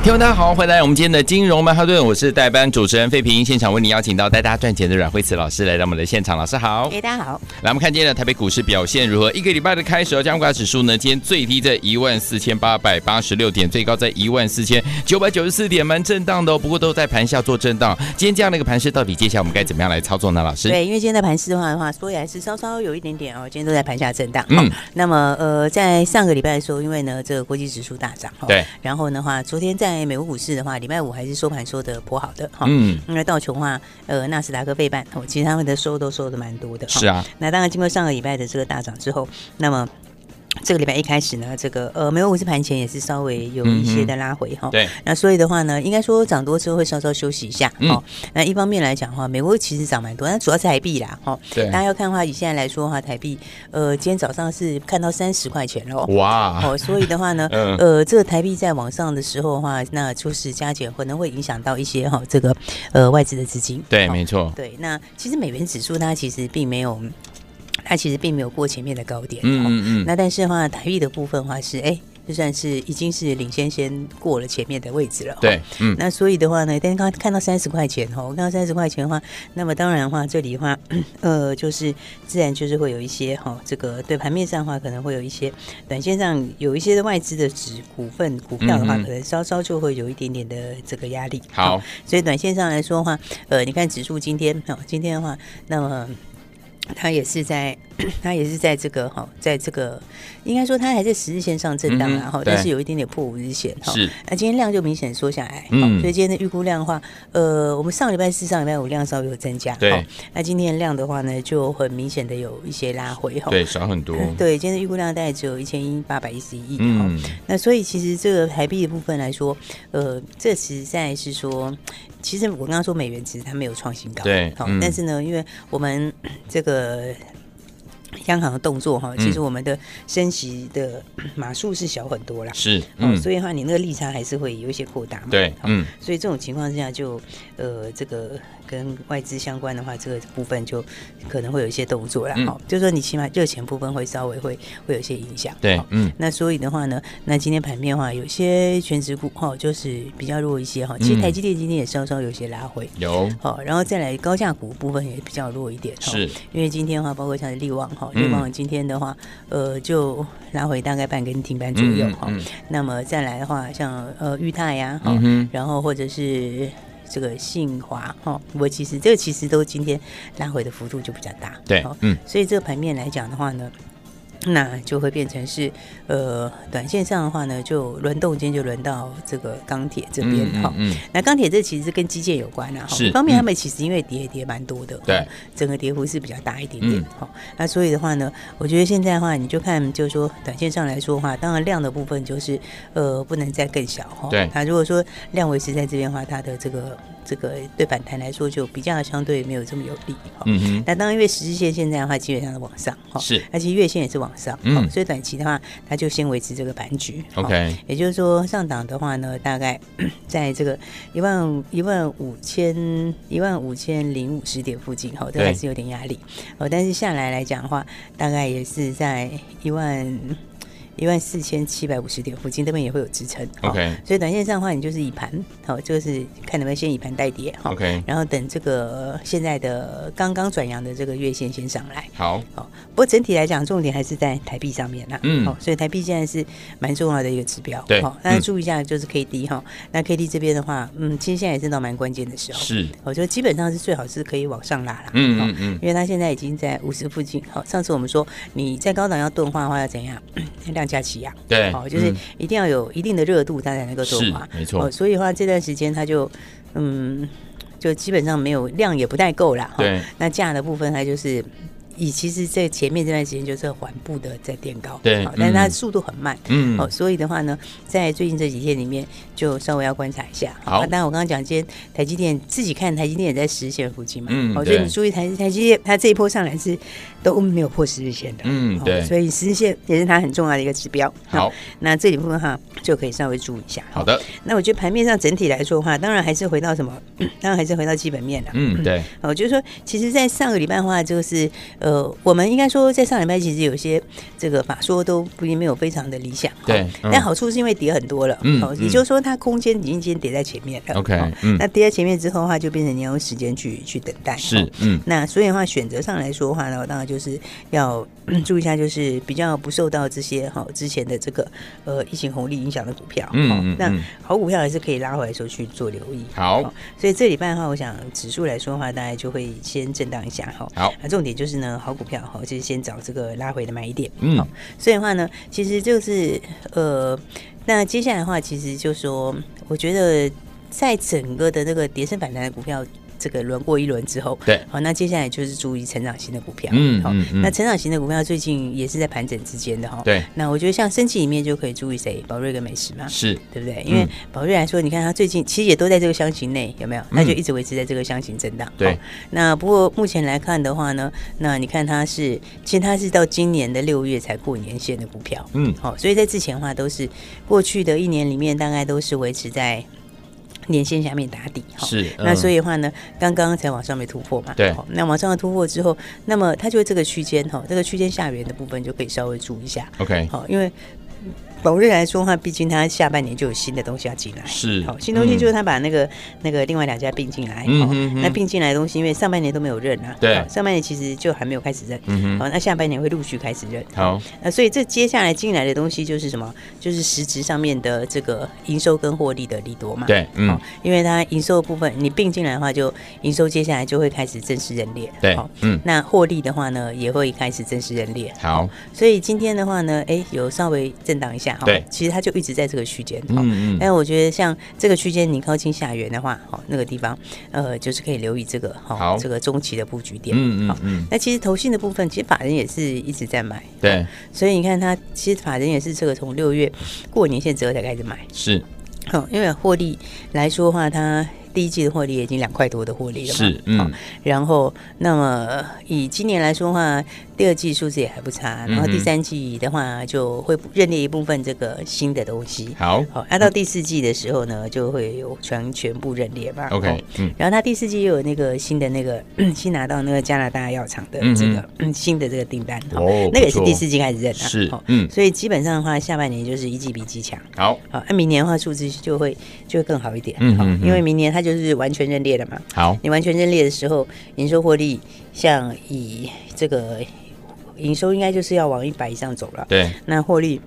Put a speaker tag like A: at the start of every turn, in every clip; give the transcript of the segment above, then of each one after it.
A: 听众大家好，欢迎来到我们今天的金融曼哈顿，我是代班主持人费平，现场为你邀请到带大家赚钱的阮慧慈老师来到我们的现场，老师好，
B: 哎，大家好，
A: 来我们看今天的台北股市表现如何？一个礼拜的开始，哦加权指数呢，今天最低在一万四千八百八十六点，最高在一万四千九百九十四点，蛮震荡的哦，不过都在盘下做震荡。今天这样的一个盘势，到底接下来我们该怎么样来操作呢？老师？
B: 对，因为今天的盘势的话的话，说起来是稍稍有一点点哦，今天都在盘下震荡。嗯，那么呃，在上个礼拜的时候，因为呢这个国际指数大涨，
A: 对，
B: 然后的话，昨天在美国股市的话。啊，礼拜五还是收盘收的颇好的哈，嗯，因为道琼话，呃，纳斯达克费半，其实他们的收都收的蛮多的，
A: 是啊，
B: 那当然经过上个礼拜的这个大涨之后，那么。这个礼拜一开始呢，这个呃，美国股市盘前也是稍微有一些的拉回哈。对。那所以的话呢，应该说涨多之后会稍稍休息一下。哦。那一方面来讲的话，美国其实涨蛮多，但主要是台币啦。哈。对。大家要看的话，以现在来说的话，台币呃，今天早上是看到三十块钱喽。哇。哦，所以的话呢，呃，这个台币在往上的时候的话，那就是加减可能会影响到一些哈，这个呃外资的资金。
A: 对，没错。
B: 对。那其实美元指数它其实并没有。它其实并没有过前面的高点，
A: 嗯嗯嗯。
B: 那但是的话，台币的部分的话是，哎，就算是已经是领先先过了前面的位置了。
A: 对，嗯。
B: 那所以的话呢，但是刚看到三十块钱哈，我看到三十块钱的话，那么当然的话，这里的话，呃，就是自然就是会有一些哈，这个对盘面上的话，可能会有一些短线上有一些的外资的指股份股票的话，可能稍稍就会有一点点的这个压力。
A: 好，
B: 所以短线上来说的话，呃，你看指数今天哈，今天的话，那么。它也是在，它也是在这个哈，在这个应该说它还在十日线上震荡，然后但是有一点点破五日线哈。是，那今天量就明显缩下来，嗯，所以今天的预估量的话，呃，我们上礼拜四、上礼拜五量稍微有增加，对，那今天的量的话呢，就很明显的有一些拉回哈，
A: 对，少很多，
B: 对，今天的预估量大概只有一千一八百一十一亿，嗯，那所以其实这个台币的部分来说，呃，这实在是说。其实我刚刚说美元其实它没有创新高，
A: 对，
B: 好，但是呢，因为我们这个。央行的动作哈，其实我们的升息的 码数是小很多啦，
A: 是，
B: 嗯，所以的话你那个利差还是会有一些扩大嘛，
A: 对，嗯，
B: 所以这种情况之下就呃这个跟外资相关的话，这个部分就可能会有一些动作啦，哈，就是说你起码热钱部分会稍微会会有一些影响，
A: 对，嗯，
B: 那所以的话呢，那今天盘面的话，有些全值股哈就是比较弱一些哈，其实台积电今天也稍稍有些拉回，
A: 有，
B: 好，然后再来高价股部分也比较弱一点，
A: 是，
B: 因为今天的话包括像是力旺哈。力旺今天的话，呃，就拉回大概半根停板左右哈。那么再来的话，像呃裕泰呀，哈，嗯、然后或者是这个信华哈，我其实这个其实都今天拉回的幅度就比较大，
A: 对，嗯，
B: 所以这个盘面来讲的话呢。那就会变成是，呃，短线上的话呢，就轮动间就轮到这个钢铁这边哈。嗯，嗯，嗯。那钢铁这其实是跟基建有关啊。哈。一方面他们其实因为跌也跌蛮多的。对。整个跌幅是比较大一点点。哈。那所以的话呢，我觉得现在的话，你就看，就是说短线上来说的话，当然量的部分就是，呃，不能再更小哈。对。那如果说量维持在这边的话，它的这个。这个对反弹来说就比较相对没有这么有利哈。嗯哼。那当然，因为十日线现在的话基本上是往上哈。是。而且月线也是往上。嗯。所以短期的话，它就先维持这个盘局。OK。也就是说，上档的话呢，大概 在这个一万一万五千一万五千零五十点附近哈，这还是有点压力。哦。但是下来来讲的话，大概也是在一万。一万四千七百五十点附近，这边也会有支撑。OK，所以短线上的话，你就是以盘，好，就是看能不能先以盘带跌。OK，然后等这个现在的刚刚转阳的这个月线先上来。好，好，不过整体来讲，重点还是在台币上面啦。嗯，好，所以台币现在是蛮重要的一个指标。对，好，大家注意一下，就是 K D 哈。那 K D 这边的话，嗯，其实现在也是到蛮关键的时候。是，我觉得基本上是最好是可以往上拉了。嗯嗯嗯，因为它现在已经在五十附近。好，上次我们说你在高档要钝化的话要怎样？量。加起样，对，哦，就是一定要有一定的热度，它才能够做嘛，没错。所以的话，这段时间它就，嗯，就基本上没有量也不太够啦。对，那价的部分它就是。以其实这前面这段时间就是缓步的在垫高，
A: 对，
B: 但是它速度很慢，
A: 嗯，
B: 哦，所以的话呢，在最近这几天里面就稍微要观察一下。
A: 好，
B: 当然我刚刚讲，今天台积电自己看台积电也在十日线附近嘛，
A: 嗯，
B: 哦，所以你注意台台积电它这一波上来是都没有破十日线的，
A: 嗯，对，
B: 所以十日线也是它很重要的一个指标。
A: 好，
B: 那这里部分哈就可以稍微注意一下。
A: 好的，
B: 那我觉得盘面上整体来说的话，当然还是回到什么？当然还是回到基本面了。
A: 嗯，对。
B: 哦，就是说，其实，在上个礼拜的话，就是呃，我们应该说，在上礼拜其实有些这个法说都不一定没有非常的理想。
A: 对。
B: 但好处是因为跌很多了。
A: 嗯。
B: 哦，也就是说，它空间已经先跌在前面了。
A: OK。嗯。
B: 那跌在前面之后的话，就变成你要用时间去去等待。
A: 是。嗯。
B: 那所以的话，选择上来说的话呢，当然就是要注意一下，就是比较不受到这些哈之前的这个呃疫情红利影响的股票。嗯。那好股票还是可以拉回来时候去做留意。
A: 好。
B: 所以这礼拜的话，我想指数来说的话，大概就会先震荡一下哈。
A: 好，
B: 那重点就是呢，好股票哈，就是先找这个拉回的买点。
A: 嗯，
B: 所以的话呢，其实就是呃，那接下来的话，其实就说，我觉得在整个的这个跌升反弹的股票。这个轮过一轮之后，
A: 对，
B: 好，那接下来就是注意成长型的股票，
A: 嗯，
B: 好，那成长型的股票最近也是在盘整之间的哈，
A: 对，
B: 那我觉得像升级里面就可以注意谁，宝瑞跟美食嘛，
A: 是。
B: 对不对？因为宝瑞来说，你看它最近其实也都在这个箱型内，有没有？那就一直维持在这个箱型震荡，
A: 对。
B: 那不过目前来看的话呢，那你看它是，其实它是到今年的六月才过年线的股票，嗯，好，所以在之前的话都是过去的一年里面大概都是维持在。年线下面打底哈，
A: 是、嗯、
B: 那所以的话呢，刚刚才往上面突破嘛，
A: 对，
B: 那往上的突破之后，那么它就这个区间哈，这个区间下缘的部分就可以稍微注意一下
A: ，OK，
B: 好，因为。宝瑞来说的话，毕竟它下半年就有新的东西要进来，
A: 是
B: 好新东西就是他把那个、嗯、那个另外两家并进来，嗯哼哼，那并进来的东西，因为上半年都没有认啊，
A: 对，
B: 上半年其实就还没有开始认，
A: 嗯哼，
B: 好，那下半年会陆续开始认，
A: 好，
B: 那所以这接下来进来的东西就是什么？就是实质上面的这个营收跟获利的利多嘛，
A: 对，嗯，
B: 因为它营收的部分你并进来的话，就营收接下来就会开始正式认列，
A: 对，嗯，
B: 那获利的话呢，也会开始正式认列，
A: 好，
B: 所以今天的话呢，哎，有稍微震荡一下哈，
A: 对，
B: 其实它就。一直在这个区间，
A: 嗯嗯，
B: 但我觉得像这个区间，你靠近下缘的话，好，那个地方，呃，就是可以留意这个，好，这个中期的布局点，嗯嗯嗯。那其实投信的部分，其实法人也是一直在买，
A: 对，
B: 所以你看他，其实法人也是这个从六月过年线之后才开始买，
A: 是，
B: 好，因为获利来说的话，它第一季的获利已经两块多的获利了嘛，
A: 是，嗯，
B: 然后那么以今年来说的话。第二季数字也还不差，然后第三季的话就会认列一部分这个新的东西。
A: 好，
B: 好，按到第四季的时候呢，就会有全全部认列吧。
A: OK，嗯，
B: 然后他第四季又有那个新的那个 新拿到那个加拿大药厂的这个新的这个订单，哦，那个也是第四季开始认的，
A: 是，嗯，
B: 所以基本上的话，下半年就是一季比一季强。
A: 好，
B: 好，那明年的话数字就会就会更好一点，嗯，因为明年它就是完全认列了嘛。
A: 好，
B: 你完全认列的时候，营收获利像以这个。营收应该就是要往一百以上走了，
A: 对，
B: 那获利。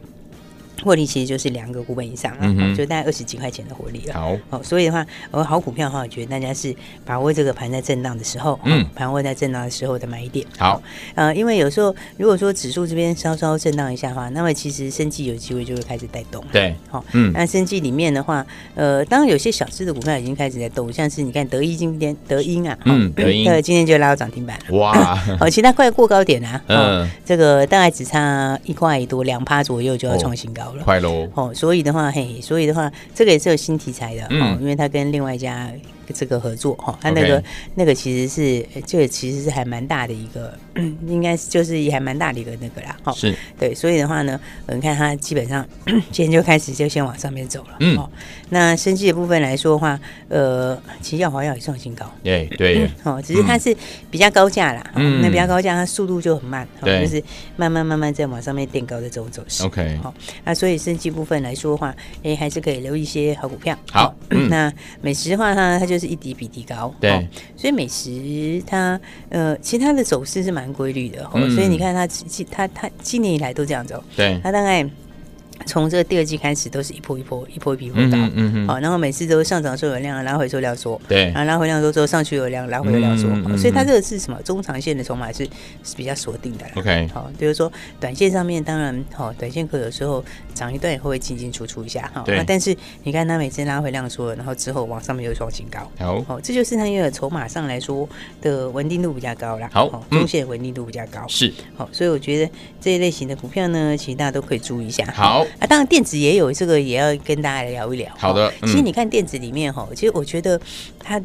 B: 获利其实就是两个股本以上了，就大概二十几块钱的获利了。
A: 好，
B: 哦，所以的话，呃，好股票的话，我觉得大家是把握这个盘在震荡的时候，嗯，盘握在震荡的时候的买点。
A: 好，
B: 呃，因为有时候如果说指数这边稍稍震荡一下的话，那么其实生技有机会就会开始带动。
A: 对，
B: 好，嗯，那生技里面的话，呃，当然有些小资的股票已经开始在动，像是你看德一今天德英啊，
A: 嗯，德英，
B: 呃，今天就拉到涨停板了。
A: 哇，
B: 哦，其他快过高点啊，嗯，这个大概只差一块多两趴左右就要创新高了，
A: 快喽。
B: 哦。所以的话，嘿，所以的话，这个也是有新题材的，嗯，因为他跟另外一家这个合作，哈，他那个那个其实是，这个其实是还蛮大的一个，应该就是也还蛮大的一个那个啦，哈，
A: 是。
B: 对，所以的话呢，你看它基本上 今天就开始就先往上面走了，嗯，那生技的部分来说的话，呃，其实药华药也创新高，
A: 对对，
B: 哦，只是它是比较高价啦，嗯，那比较高价，它速度就很慢，对，就是慢慢慢慢在往上面垫高的这种走势
A: ，OK，
B: 好，那所以生技部分来说的话，哎，还是可以留一些好股票，
A: 好，
B: 那美食的话，呢它就是一低比低高，
A: 对，
B: 所以美食它呃，其他的走势是蛮规律的，所以你看它，它它今年以来都这样走，
A: 对，
B: 它大概。从这个第二季开始都是一波一波一波一波高，嗯嗯好，然后每次都上涨时候有量，拉回时候量缩，
A: 对，
B: 然后拉回量缩之后上去有量，拉回有量缩，所以它这个是什么？中长线的筹码是是比较锁定的
A: ，OK，
B: 好，就是说短线上面当然好，短线可有时候涨一段以后会进进出出一下哈，对，但是你看它每次拉回量缩了，然后之后往上面又创新高，
A: 好，
B: 好，这就是它因为筹码上来说的稳定度比较高啦，
A: 好，
B: 中线稳定度比较高，
A: 是，
B: 好，所以我觉得这一类型的股票呢，其实大家都可以注意一下，
A: 好。
B: 啊，当然电子也有这个，也要跟大家聊一聊。
A: 好的，
B: 嗯、其实你看电子里面哈，其实我觉得它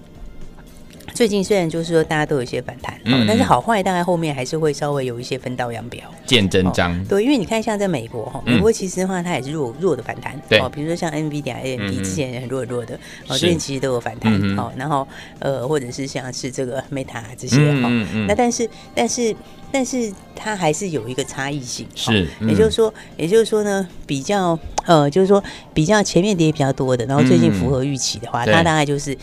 B: 最近虽然就是说大家都有一些反弹，嗯，但是好坏大概后面还是会稍微有一些分道扬镳，
A: 见真章。
B: 对，因为你看像在美国哈，美国其实的话它也是弱弱的反弹，
A: 对，
B: 比如说像 NVIDIA、AMD 之前也很弱弱的，哦，最近其实都有反弹，好，然后呃，或者是像是这个 Meta 这些哈，那但是但是。但是它还是有一个差异性，
A: 是，
B: 也就是说，也就是说呢，比较呃，就是说比较前面跌比较多的，然后最近符合预期的话，它大概就是。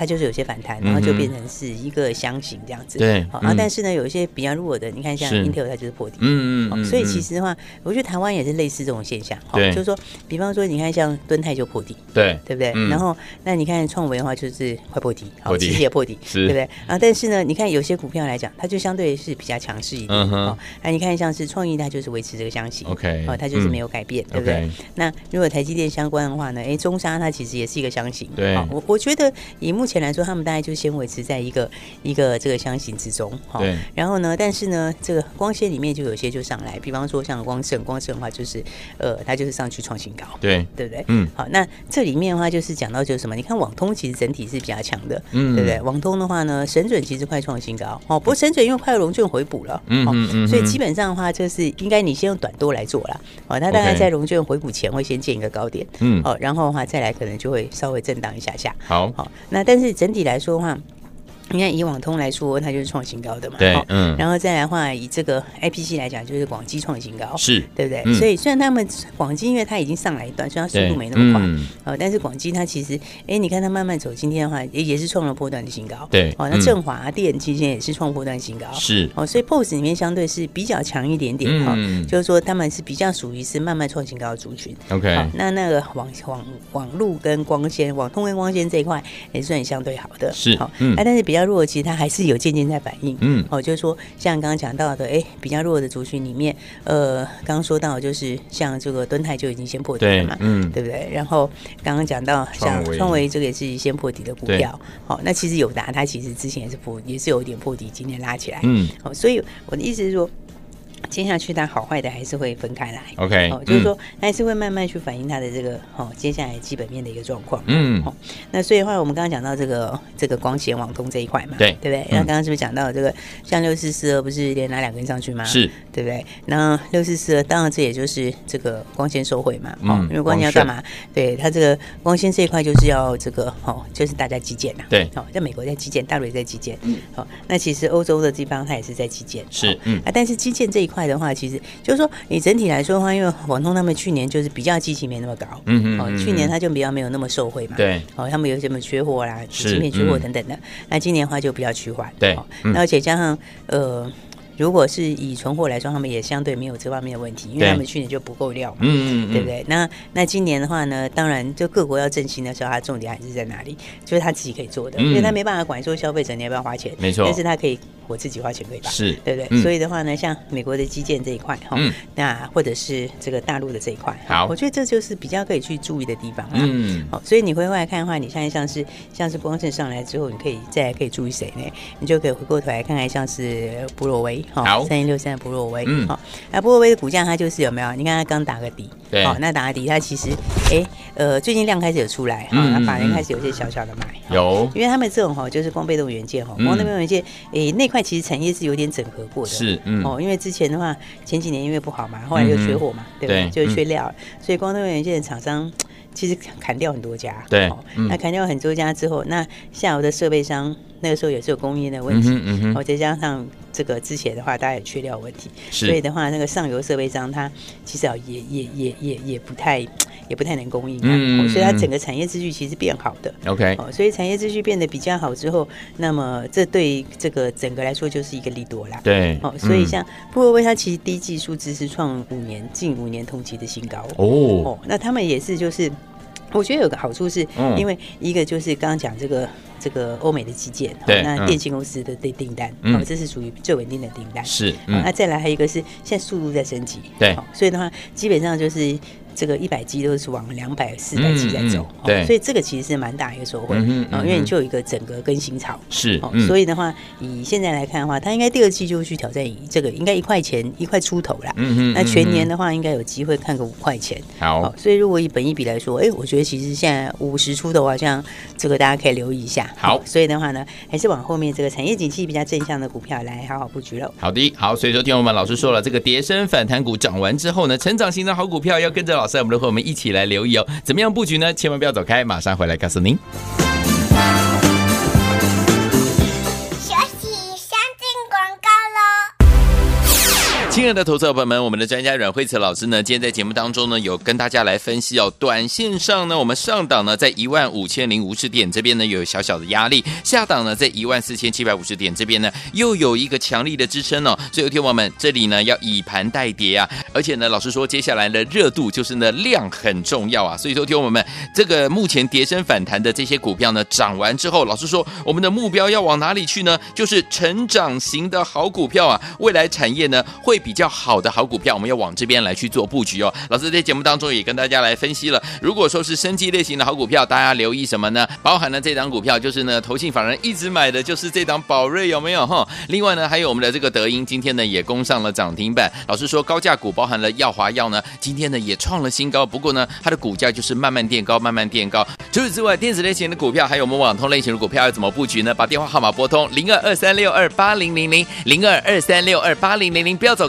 B: 它就是有些反弹，然后就变成是一个箱型这样子。
A: 对，
B: 好啊，但是呢，有一些比较弱的，你看像 Intel 它就是破底。嗯嗯。所以其实的话，我觉得台湾也是类似这种现象。对。就是说，比方说，你看像敦泰就破底。
A: 对。
B: 对不对？然后，那你看创维的话，就是快破底，好，其实也破底，对不对？啊，但是呢，你看有些股票来讲，它就相对是比较强势一点。嗯哼。那你看像是创意，它就是维持这个箱型。
A: OK。
B: 哦，它就是没有改变，对不对？那如果台积电相关的话呢？哎，中沙它其实也是一个箱型。
A: 对。
B: 我我觉得以目前来说，他们大概就。先维持在一个一个这个箱型之中，哈，然后呢，但是呢，这个光纤里面就有些就上来，比方说像光盛，光盛的话就是，呃，它就是上去创新高，
A: 对，
B: 对不对？嗯，好，那这里面的话就是讲到就是什么？你看网通其实整体是比较强的，嗯，对不对？网通的话呢，神准其实快创新高，哦，不过神准因为快融券回补了，嗯嗯，所以基本上的话就是应该你先用短多来做了，哦，它大概在融券回补前会先建一个高点，嗯，哦，然后的话再来可能就会稍微震荡一下下，
A: 好，
B: 好，那但是是整体来说的话。你看以网通来说，它就是创新高的嘛。
A: 对，嗯。
B: 然后再来的话，以这个 IPC 来讲，就是广基创新高，
A: 是
B: 对不对？所以虽然他们广基，因为它已经上来一段，虽然速度没那么快，呃，但是广基它其实，哎，你看它慢慢走，今天的话也也是创了波段的新高。
A: 对，
B: 哦，那振华电今天也是创波段新高。
A: 是，
B: 哦，所以 POS 里面相对是比较强一点点哈，就是说他们是比较属于是慢慢创新高的族群。
A: OK，好，
B: 那那个网网网路跟光纤、网通跟光纤这一块也算相对好的。
A: 是，好，哎，
B: 但是比较弱，其实它还是。有渐渐在反应，嗯，哦，就是说，像刚刚讲到的，哎，比较弱的族群里面，呃，刚刚说到就是像这个敦泰就已经先破底了嘛，嗯，对不对？然后刚刚讲到像创维这个也是先破底的股票，好，那其实友达它其实之前也是破，也是有一点破底，今天拉起来，嗯，好，所以我的意思是说。接下去它好坏的还是会分开来
A: ，OK，
B: 哦，就是说还是会慢慢去反映它的这个哦，接下来基本面的一个状况，嗯，好，那所以的话，我们刚刚讲到这个这个光纤网通这一块嘛，
A: 对，
B: 对不对？那刚刚是不是讲到这个像六四四二不是连拿两根上去吗？
A: 是，
B: 对不对？那六四四二当然这也就是这个光纤收回嘛，哦，因为光纤要干嘛？对，它这个光纤这一块就是要这个哦，就是大家基建呐，对，哦，在美国在基建，大陆也在基建，嗯，好，那其实欧洲的地方它也是在基建，
A: 是，嗯，
B: 啊，但是基建这一块。的话，其实就是说，你整体来说的话，因为网通他们去年就是比较基期没那么高，嗯嗯，哦，去年他就比较没有那么受惠嘛，对，哦，他们有什么缺货啦，芯片缺货等等的，那今年的话就比较趋缓，
A: 对，
B: 那而且加上呃。如果是以存货来说，他们也相对没有这方面的问题，因为他们去年就不够料嘛，嗯嗯，对不对？那那今年的话呢，当然就各国要振兴的时候，它重点还是在哪里？就是他自己可以做的，因为他没办法管说消费者你要不要花钱，没错，但是他可以我自己花钱可以吧？是，对不对？所以的话呢，像美国的基建这一块哈，那或者是这个大陆的这一块，好，我觉得这就是比较可以去注意的地方啊。嗯，好，所以你回过来看的话，你现在像是像是光胜上来之后，你可以再可以注意谁呢？你就可以回过头来看看像是博洛威。好，三一六三的博洛威，嗯，好，那博洛威的股价它就是有没有？你看它刚打个底，对，好，那打个底，它其实，哎，呃，最近量开始有出来，哈，那法人开始有些小小的买，有，因为他们这种哈，就是光被动元件哈，光那边元件，哎，那块其实产业是有点整合过的，是，嗯，哦，因为之前的话，前几年因为不好嘛，后来又缺货嘛，对不对？就缺料，所以光被动元件的厂商其实砍掉很多家，对，那砍掉很多家之后，那下游的设备商那个时候也是有供应的问题，嗯哦，再加上。这个之前的话，大家也缺料问
A: 题，
B: 所以的话，那个上游设备商它其实也也也也也不太也不太能供应，嗯，所以它整个产业秩序其实变好的
A: ，OK，
B: 哦，所以产业秩序变得比较好之后，那么这对这个整个来说就是一个利多啦，
A: 对，
B: 哦，所以像布洛威它其实第一季数字是创五年近五年同期的新高。哦，哦，那他们也是就是。我觉得有个好处是，因为一个就是刚刚讲这个这个欧美的基建，
A: 对，
B: 那电信公司的订订单，哦，这是属于最稳定的订单，
A: 是，
B: 那再来还有一个是现在速度在升级，
A: 对，
B: 所以的话基本上就是。这个一百 G 都是往两百、四百 G 在走，对，所以这个其实是蛮大一个收获，啊，因为你就有一个整个更新潮，
A: 是，
B: 所以的话，以现在来看的话，它应该第二季就会去挑战以这个应该一块钱一块出头啦，嗯，那全年的话应该有机会看个五块钱，
A: 好，
B: 所以如果以本一比来说，哎，我觉得其实现在五十出头好像这个大家可以留意一下，
A: 好，
B: 所以的话呢，还是往后面这个产业景气比较正向的股票来好好布局喽。
A: 好的，好，所以说听我们老师说了，这个跌升反弹股涨完之后呢，成长型的好股票要跟着老师，我们都和我们一。起来留意哦，怎么样布局呢？千万不要走开，马上回来告诉您。亲爱的投资者朋友们，我们的专家阮慧慈老师呢，今天在节目当中呢，有跟大家来分析哦，短线上呢，我们上档呢在一万五千零五十点这边呢有小小的压力，下档呢在一万四千七百五十点这边呢又有一个强力的支撑哦，所以听友们这里呢要以盘待跌啊，而且呢老师说接下来的热度就是呢量很重要啊，所以说听友们这个目前跌升反弹的这些股票呢涨完之后，老师说我们的目标要往哪里去呢？就是成长型的好股票啊，未来产业呢会比。比较好的好股票，我们要往这边来去做布局哦。老师在节目当中也跟大家来分析了，如果说是生技类型的好股票，大家留意什么呢？包含了这档股票，就是呢投信法人一直买的，就是这档宝瑞有没有哈？另外呢，还有我们的这个德英，今天呢也攻上了涨停板。老师说高价股包含了耀华药呢，今天呢也创了新高，不过呢它的股价就是慢慢垫高，慢慢垫高。除此之外，电子类型的股票，还有我们网通类型的股票要怎么布局呢？把电话号码拨通零二二三六二八零零零零二二三六二八零零零，不要走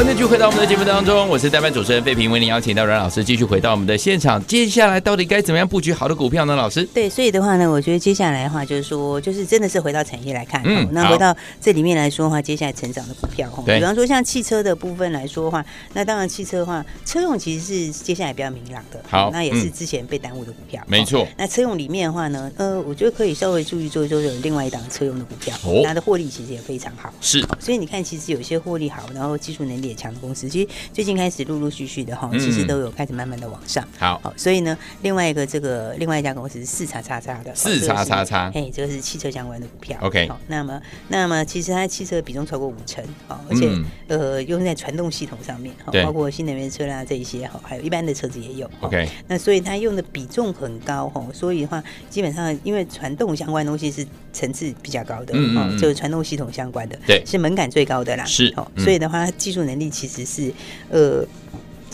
A: 欢迎继续回到我们的节目当中，我是代班主持人费平，为您邀请到阮老师继续回到我们的现场。接下来到底该怎么样布局好的股票呢？老师，
B: 对，所以的话呢，我觉得接下来的话就是说，就是真的是回到产业来看，嗯，那回到这里面来说的话，接下来成长的股票，对，比方说像汽车的部分来说的话，那当然汽车的话，车用其实是接下来比较明朗的，好，那也是之前被耽误的股票，
A: 没错。
B: 那车用里面的话呢，呃，我觉得可以稍微注意做一做，有另外一档车用的股票，哦它的获利其实也非常好，
A: 是，
B: 所以你看，其实有些获利好，然后技术能力也强的公司，其实最近开始陆陆续续的哈，其实都有开始慢慢的往上。
A: 好，
B: 所以呢，另外一个这个另外一家公司是四叉叉叉的，
A: 四叉叉叉，
B: 哎，这个是汽车相关的股票。
A: OK，
B: 好，那么那么其实它汽车比重超过五成，好，而且呃用在传动系统上面，哈，包括新能源车啦这一些哈，还有一般的车子也有。
A: OK，
B: 那所以它用的比重很高哈，所以的话基本上因为传动相关东西是层次比较高的，嗯，就是传动系统相关的，
A: 对，
B: 是门槛最高的啦，
A: 是，
B: 所以的话技术能你其实是。呃。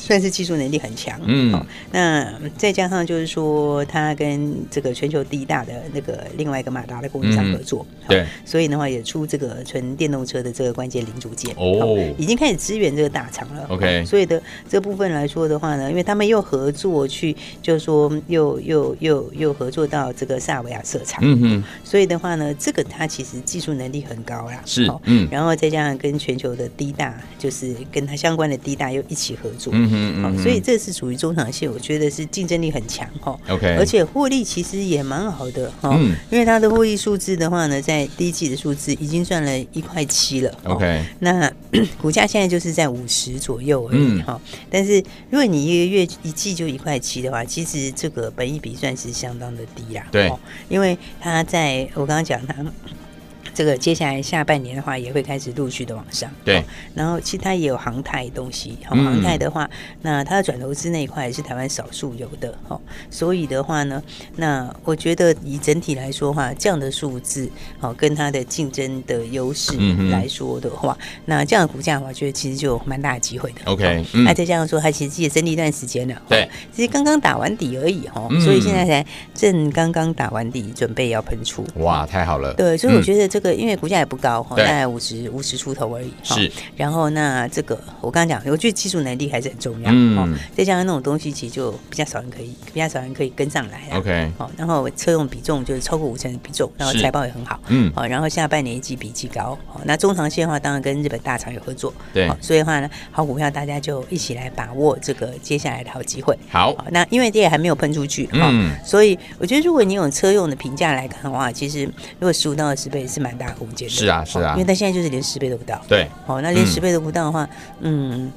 B: 算是技术能力很强，嗯，好，那再加上就是说，他跟这个全球第一大的那个另外一个马达的供应商合作，
A: 对，
B: 所以的话也出这个纯电动车的这个关键零组件，哦，已经开始支援这个大厂了
A: ，OK，
B: 所以的这部分来说的话呢，因为他们又合作去，就是说又又又又合作到这个萨维亚设厂，嗯嗯，所以的话呢，这个它其实技术能力很高啦，
A: 是，嗯，
B: 然后再加上跟全球的第一大，就是跟它相关的第一大又一起合作，嗯。嗯嗯，所以这是属于中长线，我觉得是竞争力很强哈。
A: OK，
B: 而且获利其实也蛮好的哈。嗯，因为它的获利数字的话呢，在第一季的数字已经赚了一块七了。
A: OK，
B: 那 股价现在就是在五十左右而已哈。但是如果你一个月一季就一块七的话，其实这个本益比算是相当的低啦。
A: 对，
B: 因为它在我刚刚讲它。这个接下来下半年的话，也会开始陆续的往上。
A: 对，
B: 然后其他也有航太东西。好，航太的话，那它的转投资那一块也是台湾少数有的。好，所以的话呢，那我觉得以整体来说的话，这样的数字，好，跟它的竞争的优势来说的话，那这样的股价，我觉得其实就有蛮大的机会的。
A: OK，
B: 那再加上说，它其实也整理一段时间了。
A: 对，
B: 其实刚刚打完底而已哈，所以现在才正刚刚打完底，准备要喷出。
A: 哇，太好了。
B: 对，所以我觉得这个。因为股价也不高，大概五十五十出头而已。
A: 是，
B: 然后那这个我刚刚讲，我觉得技术能力还是很重要。嗯，再加上那种东西，其实就比较少人可以，比较少人可以跟上来。
A: OK，
B: 好，然后车用比重就是超过五成的比重，然后财报也很好。嗯，好，然后下半年一季比一季高。好，那中长线的话，当然跟日本大厂有合作。
A: 对，
B: 所以的话呢，好股票大家就一起来把握这个接下来的好机会。
A: 好，
B: 那因为这也还没有喷出去，嗯，所以我觉得如果你用车用的评价来看的话，其实如果十五到二十倍是蛮大空间的。
A: 是啊，是啊，
B: 因为它现在就是连十倍都不到。
A: 对，
B: 哦，那连十倍都不到的话，嗯。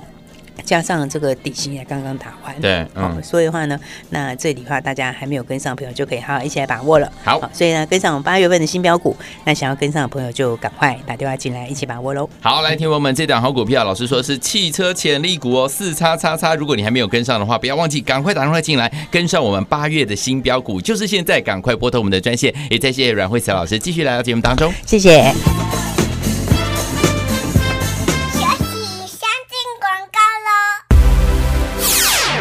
B: 加上这个底薪也刚刚打完，
A: 对，
B: 嗯，所以的话呢，那这里的话大家还没有跟上的朋友就可以好好一起来把握了。
A: 好，
B: 所以呢，跟上我们八月份的新标股，那想要跟上的朋友就赶快打电话进来一起把握喽。
A: 好，来听我们这档好股票，老师说是汽车潜力股哦，四叉叉叉。如果你还没有跟上的话，不要忘记赶快打电话进来跟上我们八月的新标股，就是现在，赶快拨通我们的专线。也再谢谢阮慧慈老师继续来到节目当中，
B: 谢谢。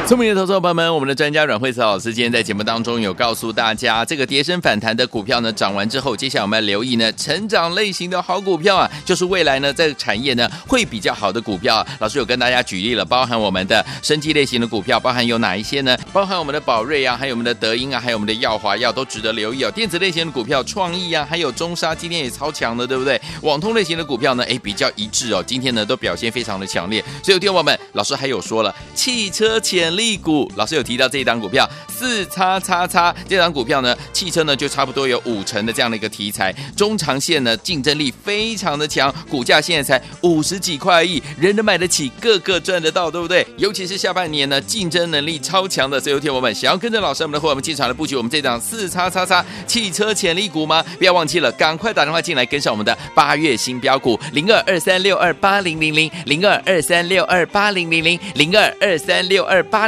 A: 聪明的投资者朋友们，我们的专家阮慧慈老师今天在节目当中有告诉大家，这个跌升反弹的股票呢，涨完之后，接下来我们要留意呢，成长类型的好股票啊，就是未来呢，在产业呢会比较好的股票。老师有跟大家举例了，包含我们的生机类型的股票，包含有哪一些呢？包含我们的宝瑞啊，还有我们的德英啊，还有我们的耀华药都值得留意哦。电子类型的股票，创意啊，还有中沙今天也超强的，对不对？网通类型的股票呢，哎，比较一致哦，今天呢都表现非常的强烈。所以，有听友们，老师还有说了，汽车潜。力股老师有提到这一档股票四叉叉叉，这档股票呢，汽车呢就差不多有五成的这样的一个题材，中长线呢竞争力非常的强，股价现在才五十几块亿，人人买得起，个个赚得到，对不对？尤其是下半年呢，竞争能力超强的，所以有天我们想要跟着老师我们的伙伴们进场来布局我们这档四叉叉叉汽车潜力股吗？不要忘记了，赶快打电话进来跟上我们的八月新标股零二二三六二八零零零零二二三六二八零零零零二二三六二八。